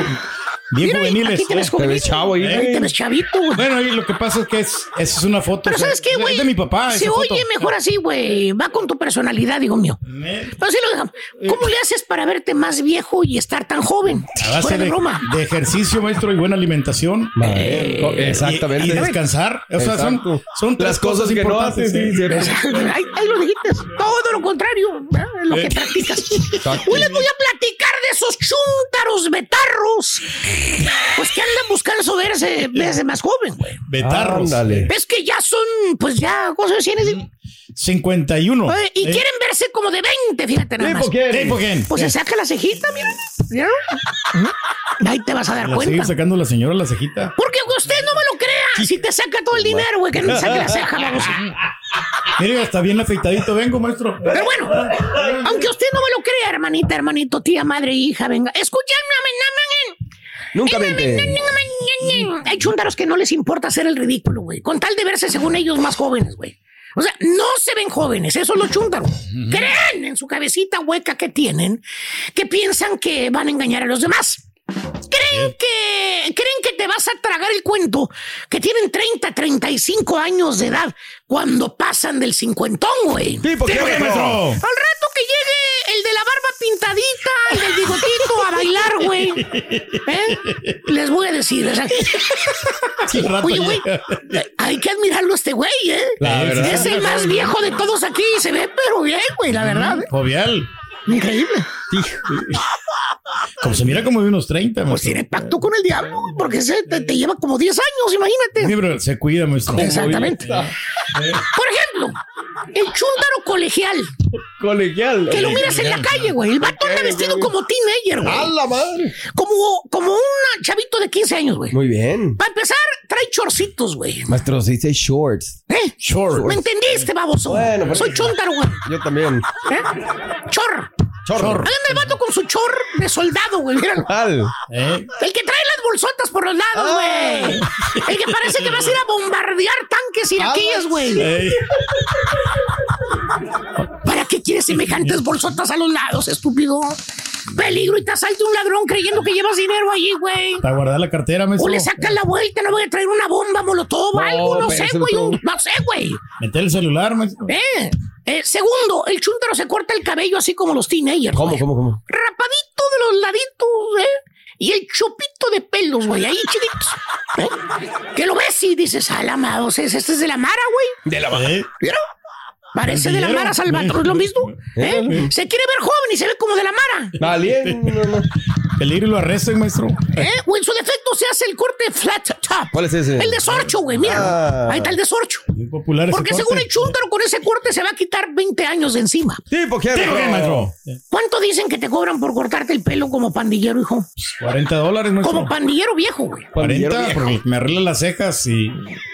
bien Mira, juveniles. aquí te ves ¿eh? jovenito. chavo ahí, te ves chavito, güey. Bueno, y lo que pasa es que es, esa es una foto. Pero o sea, ¿sabes qué, es güey? de mi papá. Se esa oye foto. mejor así, güey. Va con tu personalidad, digo mío. Pero así lo dejamos. ¿Cómo le haces para verte más viejo y estar tan joven? A base Fuera de de, broma. de ejercicio, maestro, y buena alimentación. Eh, Y- Exactamente. Y, descansar. O sea, son, son tres Las cosas que no importantes, haces, sí, ¿eh? cierto. Ahí, ahí lo dijiste. Todo lo contrario. Es lo que Eh. practicas. (laughs) Hoy les voy a platicar de esos chúntaros betarros. Pues que andan buscando verse, verse más joven, güey. Betarros. Ándale. Es que ya son, pues ya, ¿cuántos tienes? 51. Oye, y Eh, quieren verse como de 20, fíjate nada más. ¿Tipo quién? ¿Tipo quién? Pues se Eh, saca la cejita, mira. ¿Vieron? Ahí te vas a dar La cuenta. sigue sacando la señora la cejita. Porque usted no me lo crea. Si te saca todo el dinero, güey, que no te saque la (laughs) ceja, vamos. Mire, está bien afeitadito, vengo, maestro. Pero bueno, aunque usted no me lo crea, hermanita, hermanito, tía, madre, hija, venga. Escúchame, Nunca mente. Hay chundaros que no les importa hacer el ridículo, güey. Con tal de verse según ellos más jóvenes, güey. O sea, no se ven jóvenes, eso es lo chúntaros. Creen en su cabecita hueca que tienen, que piensan que van a engañar a los demás. Creen que, creen que te vas a tragar el cuento, que tienen 30, 35 años de edad cuando pasan del cincuentón, güey. ¿Tipo qué. Al rato que llegue el de la barba pintadita, el del bigotito a bailar, güey. (laughs) ¿Eh? Les voy a decir. o sea, Oye, güey, hay que admirarlo a este güey, ¿eh? La verdad. Es el más viejo de todos aquí y se ve pero bien, güey, la verdad. ¿eh? Jovial. Increíble. Como se mira como de unos 30, Pues tiene pacto con el diablo, porque se, te, te lleva como 10 años, imagínate. Sí, pero se cuida, maestro. Exactamente. Por ejemplo, el chúndaro colegial. Colegial. Que lo miras en la calle, güey. El vato anda vestido como teenager, güey. ¡A la madre! Como, como un chavito de 15 años, güey. Muy bien. Para empezar, trae chorcitos, güey. Maestro, se dice shorts. ¿Eh? Shorts. ¿Me entendiste, baboso? Bueno, pero- Soy chúndaro, güey. Yo también. ¿Eh? Chor. Chor. Ahí anda el vato con su chor de soldado, güey. Míralo. Al. ¿Eh? El que trae las bolsotas por los lados, güey. El que parece que vas a ir a bombardear tanques iraquíes, güey. Ey. ¿Para qué quieres semejantes bolsotas a los lados, estúpido? Peligro y te asalta un ladrón creyendo que llevas dinero allí, güey. Para guardar la cartera, maestro. O le sacas la vuelta, no voy a traer una bomba molotov No, algo, no sé, güey. No sé, güey. Meter el celular, maestro. Eh, eh, segundo, el chúntaro se corta el cabello así como los teenagers. ¿Cómo, güey. cómo, cómo? Rapadito de los laditos, ¿eh? Y el chupito de pelos, güey, ahí chiquitos. ¿eh? Que lo ves y dices, a la mara, o sea, este es de la Mara, güey. De la madre. ¿Eh? ¿Vieron? Parece de la. Mara Salvatore, ¿es lo mismo? ¿Eh? Eh. Se quiere ver joven y se ve como de la Mara. Alien. Peligro y lo arrestan, maestro. ¿Eh? O en su defecto se hace el corte flat top. ¿Cuál es ese? El de sorcho, güey, mira. Ah. Ahí está el de sorcho. Muy popular ese Porque corte. según el chúntaro, con ese corte se va a quitar 20 años de encima. Tipo, ¿qué? ¿Qué, maestro? ¿Cuánto dicen que te cobran por cortarte el pelo como pandillero, hijo? 40 dólares, maestro. Como pandillero viejo, güey. 40 porque me arregla las cejas y,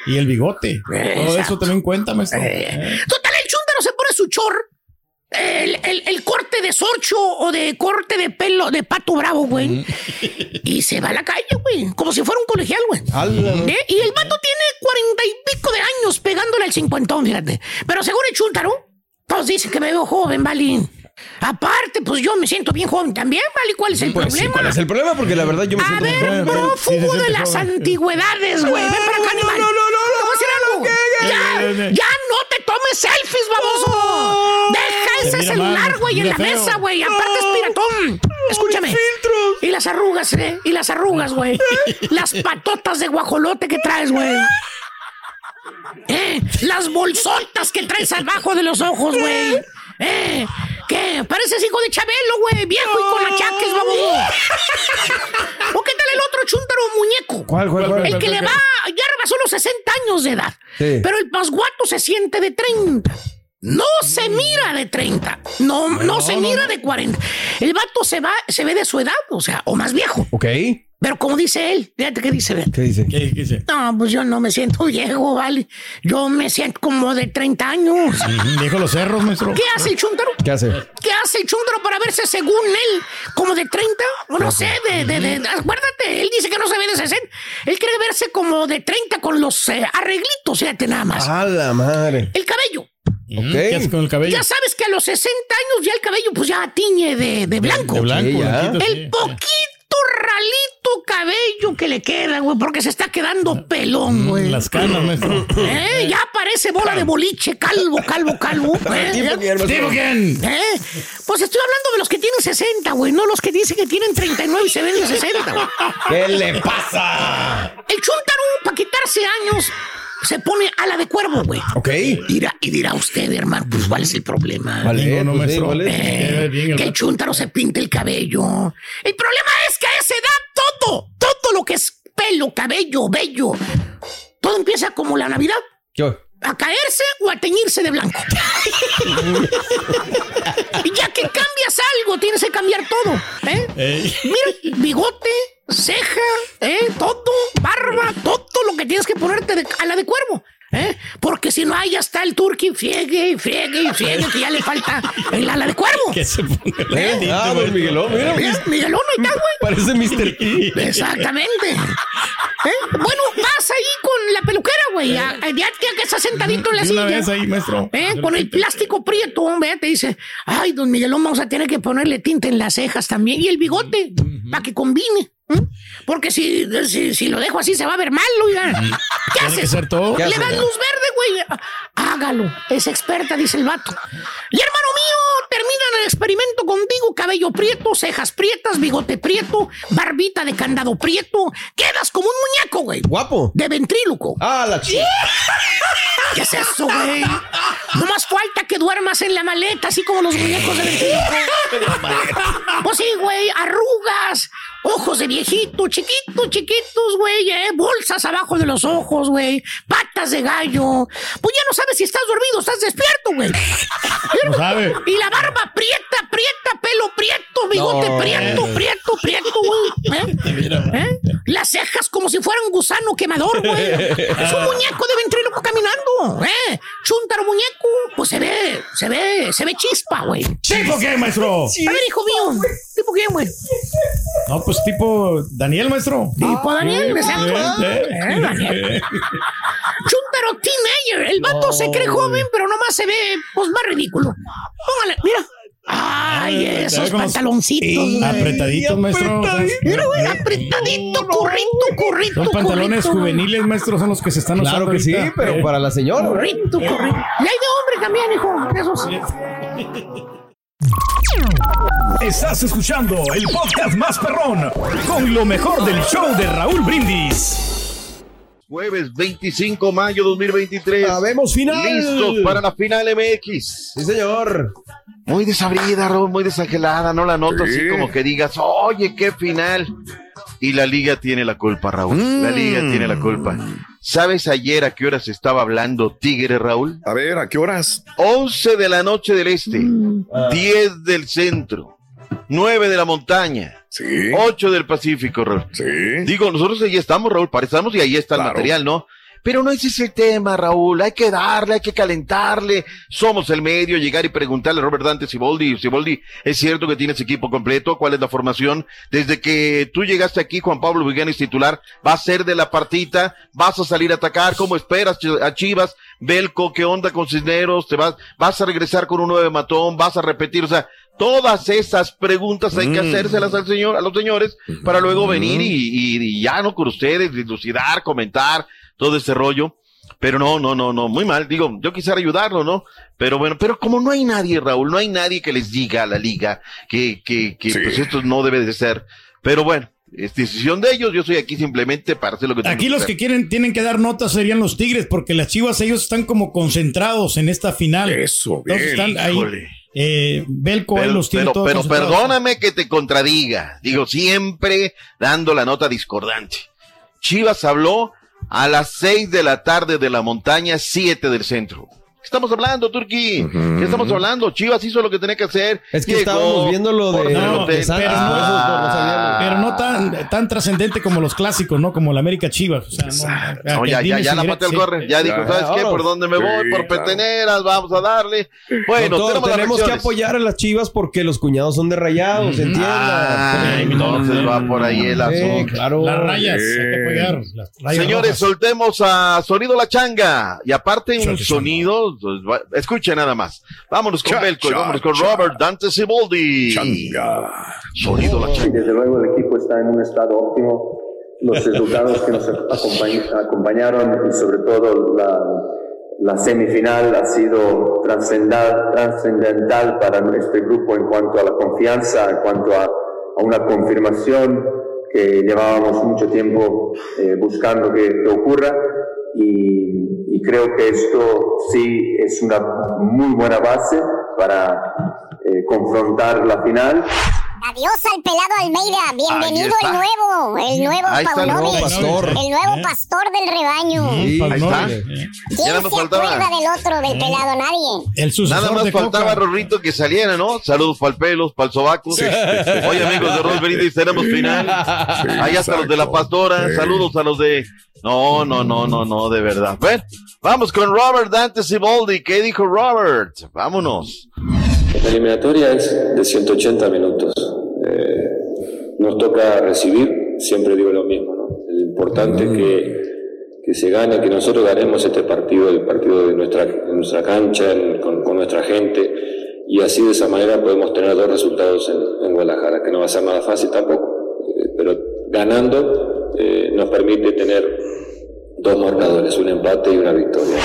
y el bigote. Todo eso también cuenta, maestro. Eh, Total, el chúntaro se pone su chor. El, el- el corte de sorcho o de corte de pelo de pato bravo, güey. Y se va a la calle, güey. Como si fuera un colegial, güey. ¿Eh? Y el vato tiene cuarenta y pico de años pegándole al cincuentón, fíjate. Pero según el chúntaro, todos dicen que me veo joven, ¿vale? Aparte, pues yo me siento bien joven también, ¿vale? ¿Cuál es el Pues sí, problema? ¿cuál es el problema? Porque la verdad yo me A siento... ver, joven, prófugo sí de las joven. antigüedades, güey. Ven para acá, animal. no, no, no, a decir algo. ya, no te tomes selfies, baboso. Celular, güey, en la feo. mesa, güey. Aparte es piratón. Escúchame. Y las arrugas, ¿eh? Y las arrugas, güey. (laughs) Las patotas de guajolote que traes, güey. (laughs) ¿Eh? Las bolsotas que traes abajo de los ojos, güey. ¿Eh? ¿Qué? Pareces hijo de Chabelo, güey. Viejo y con achaques, baboso. (laughs) ¿O qué tal el otro chúntaro muñeco? ¿Cuál, cuál, cuál? El que le va, ya rebasó los 60 años de edad. Sí. Pero el pasguato se siente de 30. No se mira de 30. No, no, se mira de 40. El vato se va, se ve de su edad, o sea, o más viejo. Ok. Pero como dice él, fíjate qué dice. ¿Qué dice? ¿Qué, dice? No, pues yo no me siento viejo, ¿vale? Yo me siento como de 30 años. (laughs) Dijo los cerros, maestro. ¿Qué hace el chúntaro? ¿Qué hace? ¿Qué hace el chúndaro para verse según él como de 30? O no sé, de, de, de- acuérdate, él dice que no se ve de 60. Él quiere verse como de 30 con los eh, arreglitos, fíjate nada más. A la madre. El cabello. Ujú, ¿Qué hace con el cabello? Ya sabes que a los 60 años ya el cabello pues ya tiñe de, de blanco. De blanco, Sí, ya. blanquito, sí. El poquito ralito cabello que le queda, güey, porque se está quedando pelón, güey. Mm, Las canas, maestro. (clears throat) ¿Eh? Ya parece bola de boliche, calvo, calvo, calvo. (laughs) ¿eh? ¿Tipo quién. ¿Eh? Pues estoy hablando de los que tienen 60, güey, no los que dicen que tienen 39 y se ven de 60, güey. ¿Qué le pasa? El chúntaro, para quitarse años, se pone a la de cuervo, güey. Ok. Dirá, y dirá usted, hermano, pues ¿cuál es el problema? Vale, Digo, no, pues maestro. vale. Eh, bien, que el chúntaro se pinte el cabello. El problema es que a esa edad todo, todo lo que es pelo, cabello, vello, todo empieza como la Navidad. Yo. A caerse o a teñirse de blanco. ya que cambias algo, tienes que cambiar todo. ¿eh? Ey. Mira, bigote, ceja, ¿eh? todo, barba, todo lo que tienes que ponerte de- a la de cuervo. ¿Eh? Porque si no, ahí ya está el turqui, friegue y friegue y friegue, que ya le falta el ala de cuervo. ¿Qué se pone el ¿Eh? Ah, don? Miguelón, mira. Mira, Miguelón, ahí está, güey. Parece Mr. T. Exactamente. ¿Eh? Bueno, vas ahí con la peluquera, güey. a- a- Ya, que estás sentadito en la De una silla. vez ahí, maestro. ¿Eh? Con el plástico prieto, hombre, te dice, ay, don Miguelón, vamos a tener que ponerle tinta en las cejas también y el bigote, para que combine. ¿Eh? Porque si, si, si lo dejo así se va a ver mal, oiga. ¿Qué Tiene haces? ser todo. ¿Qué Le hace? das luz verde, güey. Hágalo. Es experta, dice el vato. Y hermano mío, terminan el experimento contigo, cabello prieto, cejas prietas, bigote prieto, barbita de candado prieto. Quedas como un muñeco, güey. Guapo. De ventríloco. Ah, la chica. (laughs) ¿Qué es eso, güey? No más falta que duermas en la maleta, así como los muñecos de. Pues sí, güey, arrugas, ojos de viejito, chiquitos, chiquitos, güey, eh, bolsas abajo de los ojos, güey, patas de gallo. Pues ya no sabes si estás dormido, o estás despierto, güey. No sabe. Y la barba prieta, prieta, pelo prieto, bigote No, prieto, eh. prieto, prieto, güey. ¿Eh? ¿Eh? Las cejas como si fuera un gusano quemador, güey. Es un muñeco de ventríloco caminando, ¿eh? Chuntaro muñeco, pues se ve, se ve, se ve chispa, güey. ¿Tipo qué, maestro? A ver, hijo mío, ¿tipo qué, güey? No, pues tipo Daniel, maestro. Tipo Daniel, exacto. Eh, Eh, Daniel. Chuntaro teenager. El vato se cree joven, pero nomás se ve, pues, más ridículo. Póngale, mira. Ay, Eh, esos pantaloncitos. Apretaditos, maestro. Mira, güey, apretadito, currito, currito. Los pantalones currito, juveniles, maestro, son los que se están Claro usando que sí, pero Eh, para la señora. Currito, currito. Y hay de hombre también, hijo. Esos. Estás escuchando el podcast más perrón con lo mejor del show de Raúl Brindis. Jueves 25 de mayo 2023. Sabemos final. Listos para la final MX. Sí, señor. Muy desabrida, Raúl, muy desangelada. No la noto Sí. así como que digas, oye, qué final. Y la liga tiene la culpa, Raúl. La liga tiene la culpa. ¿Sabes ayer a qué horas estaba hablando Tigre, Raúl? A ver, ¿a qué horas? 11 de la noche del este, 10 del centro, 9 de la montaña, Sí. 8 del Pacífico, Raúl. Sí. Digo, nosotros ahí estamos, Raúl, parecemos y ahí está el material, ¿no? Pero no ese es el tema, Raúl. Hay que darle, hay que calentarle. Somos el medio, llegar y preguntarle a Robert Dante Siboldi. Siboldi, ¿es cierto que tienes equipo completo? ¿Cuál es la formación? Desde que tú llegaste aquí, Juan Pablo Viganes titular, ¿va a ser de la partita? ¿Vas a salir a atacar? ¿Cómo esperas a Chivas? Belco, ¿qué onda con Cisneros? ¿Te vas, vas a regresar con un nueve matón? ¿Vas a repetir? O sea, todas esas preguntas hay que Mm. hacérselas al señor, a los señores, para luego venir y, y- y ya no con ustedes, dilucidar, comentar, todo ese rollo. Pero no, no, no, no, muy mal. Digo, yo quisiera ayudarlo, ¿no? Pero bueno, pero como no hay nadie, Raúl, no hay nadie que les diga a la liga que, que, que Sí. pues esto no debe de ser. Pero bueno, es decisión de ellos. Yo soy aquí simplemente para hacer lo que tengo Aquí los hacer. que quieren, tienen que dar notas serían los Tigres, porque las Chivas, ellos están como concentrados en esta final. Eso, bien. Entonces están ahí. híjole. Eh, Belco Pero, los tiene pero, todos pero perdóname que te contradiga. Digo, siempre dando la nota discordante. Chivas habló a las seis de la tarde de la montaña, siete del centro. ¿Qué estamos hablando, Turquí? Ujú. ¿Qué estamos hablando? Chivas hizo lo que tenía que hacer. Es que Llegó, estábamos viendo lo de, No, de Santos, pero no. Pero tan, tan trascendente como los clásicos, ¿no? Como el América Chivas. O sea, no, No, ya, ya, ya la pateó el sí. corre. Ya dijo, Ya, ¿sabes qué? ¿Por dónde me Sí, voy? Por claro. peteneras, vamos a darle. Bueno, Doctor, tenemos, tenemos que apoyar a las chivas porque los cuñados son de rayados, entienda. Ah, entonces va por ahí el Sí, asunto. claro. Las rayas, hay que apoyar. Las rayas Señores, rojas. soltemos a Sonido La Changa. Y aparte un sonido, pues, escuche nada más. Vámonos con Cha, Belco y cha, vámonos con cha. Robert Dante Siboldi. Changa. Sonido La Y Changa. desde luego el equipo está en un estado óptimo. Los (laughs) resultados que nos acompañ- acompañaron y sobre todo la, la semifinal ha sido trascendental para este grupo en cuanto a la confianza, en cuanto a, a una confirmación que llevábamos mucho tiempo eh, buscando que, que ocurra y, y creo que esto sí es una muy buena base para eh, confrontar la final. Adiós al pelado Almeida. Bienvenido el nuevo, el nuevo Ahí está el nuevo pastor. el nuevo ¿Eh? pastor del rebaño. Sí, Ahí está. Ya ¿Quién se faltaba. acuerda del otro, del pelado? Nadie. El sucesor Nada más de faltaba, Coca. Rorrito, que saliera, ¿no? Saludos pa'l pelos, pa'l sobaco. Oye, amigos de Brindis, tenemos final. Ahí hasta los de la pastora. Sí. Saludos a los de. No, no, no, no, no, de verdad. Ven, vamos con Robert Dante Siboldi. ¿Qué dijo Robert? Vámonos. La eliminatoria es de 180 minutos. Eh, nos toca recibir, siempre digo lo mismo, ¿no? Lo importante es que, que se gane, que nosotros ganemos este partido, el partido de nuestra, de nuestra cancha, en- con, con nuestra gente, y así de esa manera podemos tener dos resultados en, en Guadalajara, que no va a ser nada fácil tampoco, eh, pero ganando eh, nos permite tener dos marcadores, un empate y una victoria.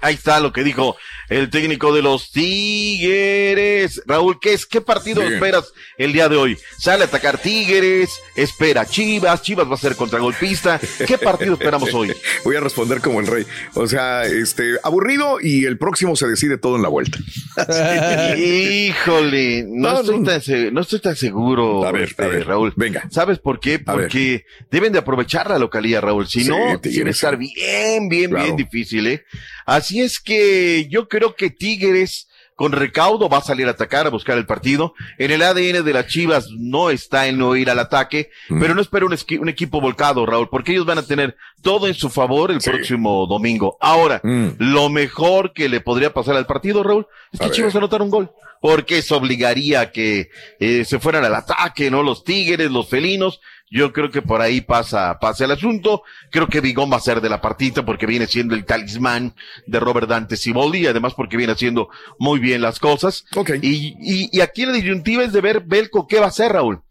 Ahí está lo que dijo el técnico de los Tigres. Raúl, ¿qué es? ¿Qué partido Sí. esperas el día de hoy? Sale a atacar Tigres, espera Chivas, Chivas va a ser contragolpista. ¿Qué partido esperamos hoy? (laughs) Voy a responder como el rey. O sea, este, aburrido y el próximo se decide todo en la vuelta. (laughs) Híjole, no, No, estoy. Tan se- no estoy tan seguro, A ver, este, a ver, Raúl. venga. ¿Sabes por qué? Porque deben de aprovechar la localidad, Raúl. Si Sí, no, a Tigres, estar bien, bien, Claro. bien difícil, ¿eh? Así es que yo creo que Tigres con recaudo va a salir a atacar, a buscar el partido. En el ADN de las Chivas no está en no ir al ataque, Mm. pero no espero un, un equipo volcado, Raúl, porque ellos van a tener todo en su favor el próximo domingo. Ahora, Mm. lo mejor que le podría pasar al partido, Raúl, es que. Chivas anotara un gol. Porque eso obligaría a que eh, se fueran al ataque, ¿no? Los tigres, los felinos. Yo creo que por ahí pasa, pasa el asunto. Creo que Vigón va a ser de la partita porque viene siendo el talismán de Robert Dante Siboldi y además porque viene haciendo muy bien las cosas. Y, y, y aquí la disyuntiva es de ver Belco qué va a hacer, Raúl.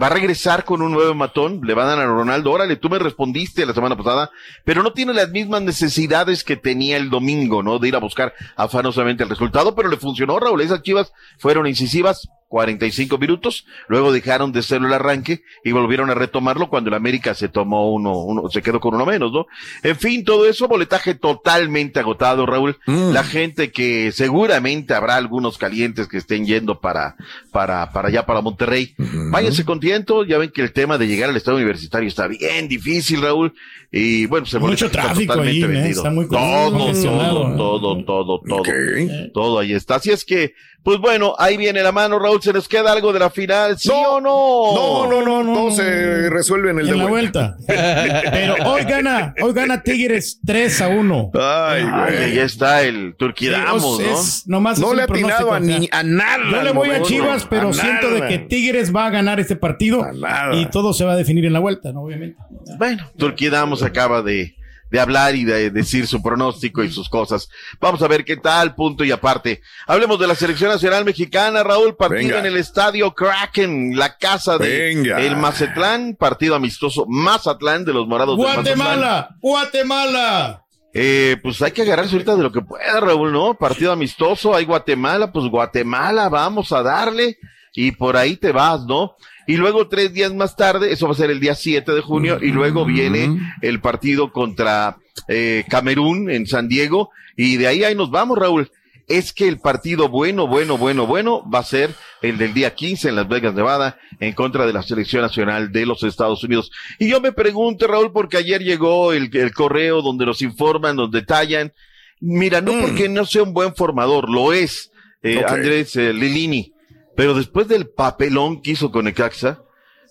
Va a regresar con un nuevo matón, le va a dar a Ronaldo. Órale, tú me respondiste la semana pasada, pero no tiene las mismas necesidades que tenía el domingo, ¿no? De ir a buscar afanosamente el resultado, pero le funcionó, Raúl. Esas chivas fueron incisivas, 45 minutos, luego dejaron de hacerlo el arranque y volvieron a retomarlo cuando el América se tomó uno, uno, se quedó con uno menos, ¿no? En fin, todo eso, boletaje totalmente agotado, Raúl. La gente que seguramente habrá algunos calientes que estén yendo para, para, para allá, para Monterrey. Váyanse con tiento, ya ven que el tema de llegar al estado universitario está bien difícil, Raúl. Y bueno, se Mucho tráfico ahí, ¿eh? Está muy todo, congestionado, todo, ¿eh? todo, todo, todo, todo ahí está. Así es que, pues bueno, ahí viene la mano, Raúl. ¿Se nos queda algo de la final? ¿Sí o no? No, no, no, todo se resuelve en el en de la vuelta. vuelta. Pero hoy gana, hoy gana Tigres 3 a 1. Ay, Ay, ya está el Turquidamos, Sí, ¿no? es- nomás No es le ha atinado a, ni, a nada. Yo le voy a. Chivas, pero A siento de que Tigres va a ganar este partido y todo se va a definir en la vuelta, ¿no? Obviamente. Bueno, Turquidamos acaba de, de hablar y de decir su pronóstico y sus cosas. Vamos a ver qué tal, punto y aparte. Hablemos de la selección nacional mexicana, Raúl, partido Venga. en el estadio Kraken, la casa de Venga. el Mazatlán, partido amistoso Mazatlán de los Morados de. Guatemala, Guatemala. Eh, pues hay que agarrarse ahorita de lo que pueda, Raúl, ¿no? Partido amistoso, hay Guatemala, pues Guatemala, vamos a darle y por ahí te vas, ¿no? Y luego tres días más tarde, eso va a ser el día 7 de junio, y luego viene el partido contra eh, Camerún en San Diego, y de ahí ahí nos vamos, Raúl. Es que el partido bueno, bueno, bueno, bueno va a ser el del día 15 en Las Vegas, Nevada, en contra de la selección nacional de los Estados Unidos. Y yo me pregunto, Raúl, porque ayer llegó el, el correo donde nos informan, nos detallan. Mira, no porque no sea un buen formador, lo es, eh. Andrés eh, Lilini. Pero después del papelón que hizo con Necaxa,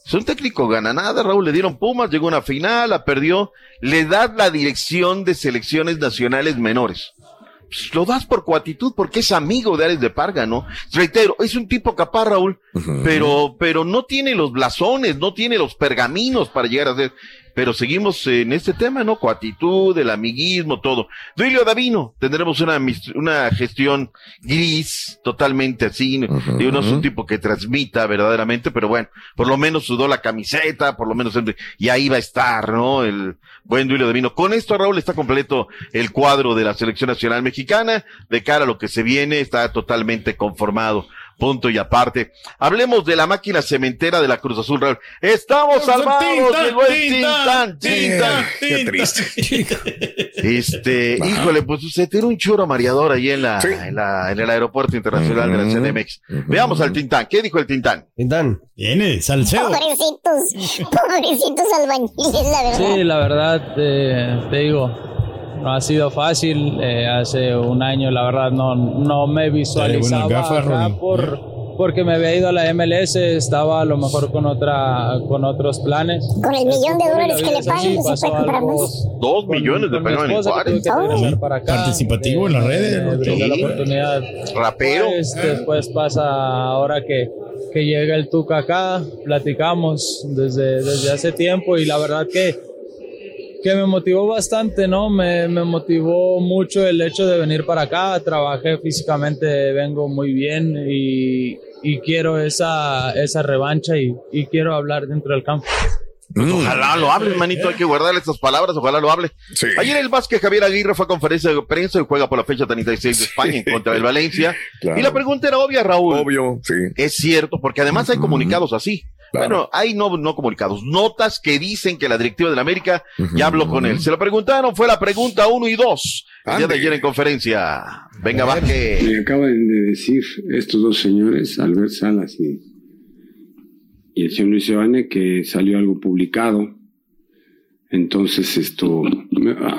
es un técnico gana nada, Raúl. Le dieron Pumas, llegó a una final, la perdió. Le das la dirección de selecciones nacionales menores. Pues, lo das por cuatitud, porque es amigo de Ares de Parga, ¿no? Reitero, es un tipo capaz, Raúl, pero, pero no tiene los blasones, no tiene los pergaminos para llegar a ser. Pero seguimos en este tema, ¿no? Cuatitud, el amiguismo, todo. Duilio Davino, tendremos una, una gestión gris, totalmente así. Digo, no es un tipo que transmita verdaderamente, pero bueno, por lo menos sudó la camiseta, por lo menos, y ahí va a estar, ¿no? El buen Duilio Davino. Con esto, Raúl, está completo el cuadro de la selección nacional mexicana. De cara a lo que se viene, está totalmente conformado. Punto y aparte. Hablemos de la máquina cementera de la Cruz Azul, Raúl. Estamos salvados, Tintán, llegó el Tintán, Tintán. Qué triste. (laughs) Este, híjole, pues se tiene un choro mareador ahí en la, en la, en el aeropuerto internacional de la CDMX. Veamos al Tintán. ¿Qué dijo el Tintán? Tintán. Viene, Salcedo. Pobrecitos, pobrecitos albañiles, la verdad. Sí, la verdad, eh, te digo, no ha sido fácil. eh, hace un año, la verdad, no, no me visualizaba buenas gafas, acá Ronnie. por, porque me había ido a la MLS, estaba a lo mejor con, otra, con otros planes. Con el millón de dólares que le pagan, pues se puede comprar más. Dos millones de pesos en. Participativo en las redes. Eh, tuve la oportunidad. Rapero. Pues, después pasa ahora que, que llega el Tuca acá, platicamos desde, desde hace tiempo y la verdad que, que me motivó bastante, ¿no? Me, me motivó mucho el hecho de venir para acá, trabajé físicamente, vengo muy bien y, y quiero esa, esa revancha y, y quiero hablar dentro del campo. Pues ojalá lo hable, manito. Hay que guardarle estas palabras. Ojalá lo hable. Ayer el Vázquez Javier Aguirre fue a conferencia de prensa y juega por la fecha 36 de España en contra del Valencia. (laughs) Claro. Y la pregunta era obvia, Raúl. Obvio, sí. Es cierto, porque además hay comunicados así. Bueno, hay no, no comunicados, notas que dicen que la directiva de la América ya habló con él. Se lo preguntaron, fue la pregunta uno y dos. El día de ayer en conferencia. Venga, Vázquez. Me acaban de decir estos dos señores, Albert Salas y, y el señor Luis Evane, que salió algo publicado. Entonces, esto,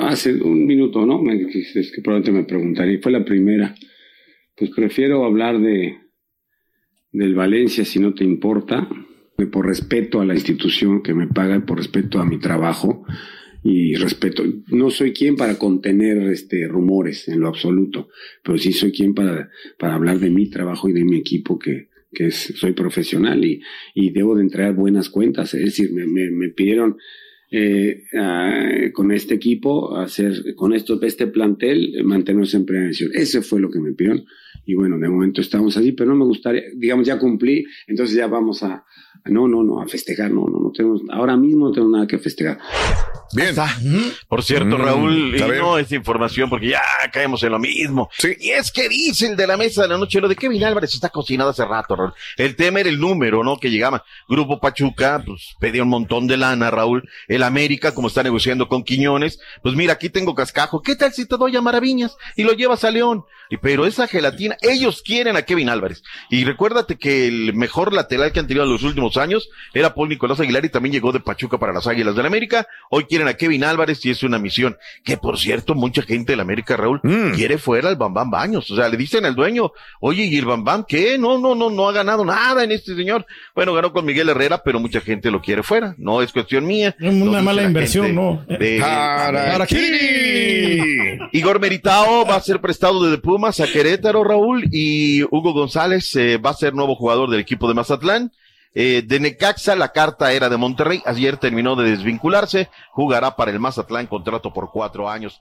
hace un minuto, ¿no? Es que probablemente me preguntaría, fue la primera. Pues prefiero hablar de del Valencia, si no te importa, por respeto a la institución que me paga y por respeto a mi trabajo y respeto. No soy quien para contener este rumores en lo absoluto, pero sí soy quien para, para hablar de mi trabajo y de mi equipo que, que soy profesional y, y debo de entregar buenas cuentas. Es decir, me, me, pidieron eh, con este equipo hacer, con esto, este plantel, eh, mantenernos en división. Ese fue lo que me pidieron. Y bueno, de momento estamos así, pero no me gustaría, digamos, ya cumplí, entonces ya vamos a, no, no, no, a festejar, no, no, no tenemos, ahora mismo no tengo nada que festejar. Bien. Por cierto, Mm, Raúl, y no es información porque ya caemos en lo mismo. Y es que dice el de la mesa de la noche, lo de Kevin Álvarez está cocinado hace rato, Raúl. El tema era el número, ¿no? Que llegaba. Grupo Pachuca, pues pedía un montón de lana, Raúl. El América, como está negociando con Quiñones, pues mira, aquí tengo cascajo. ¿Qué tal si te doy a Maraviñas y lo llevas a León? Y, pero esa gelatina, ellos quieren a Kevin Álvarez. Y recuérdate que el mejor lateral que han tenido en los últimos años era Paul Nicolás Aguilar y también llegó de Pachuca para las Águilas del América. Hoy quieren a Kevin Álvarez y es una misión que, por cierto, mucha gente del América, Raúl, quiere fuera al Bambam Baños. O sea, le dicen al dueño, oye, ¿y el Bambam qué? No, no, no, no ha ganado nada en este señor. Bueno, ganó con Miguel Herrera, pero mucha gente lo quiere fuera. No es cuestión mía. Es una mala la inversión, ¿no? de- Harakiri. Igor Meritao va a ser prestado desde Pumas a Querétaro, Raúl, y Hugo González eh, va a ser nuevo jugador del equipo de Mazatlán. Eh, de Necaxa, la carta era de Monterrey. Ayer terminó de desvincularse. Jugará para el Mazatlán, contrato por cuatro años.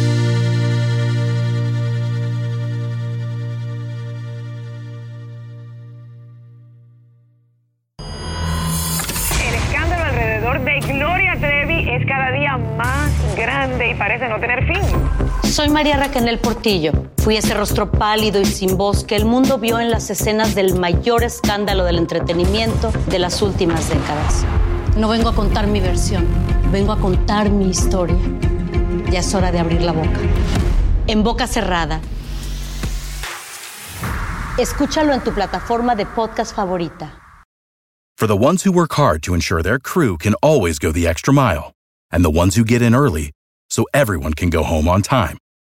Soy María Raquel Portillo. Fui ese rostro pálido y sin voz que el mundo vio en las escenas del mayor escándalo del entretenimiento de las últimas décadas. No vengo a contar mi versión, vengo a contar mi historia. Ya es hora de abrir la boca. En boca cerrada. Escúchalo en tu plataforma de podcast favorita. For the ones who work hard to ensure their crew can always go the extra mile, and the ones who get in early so everyone can go home on time,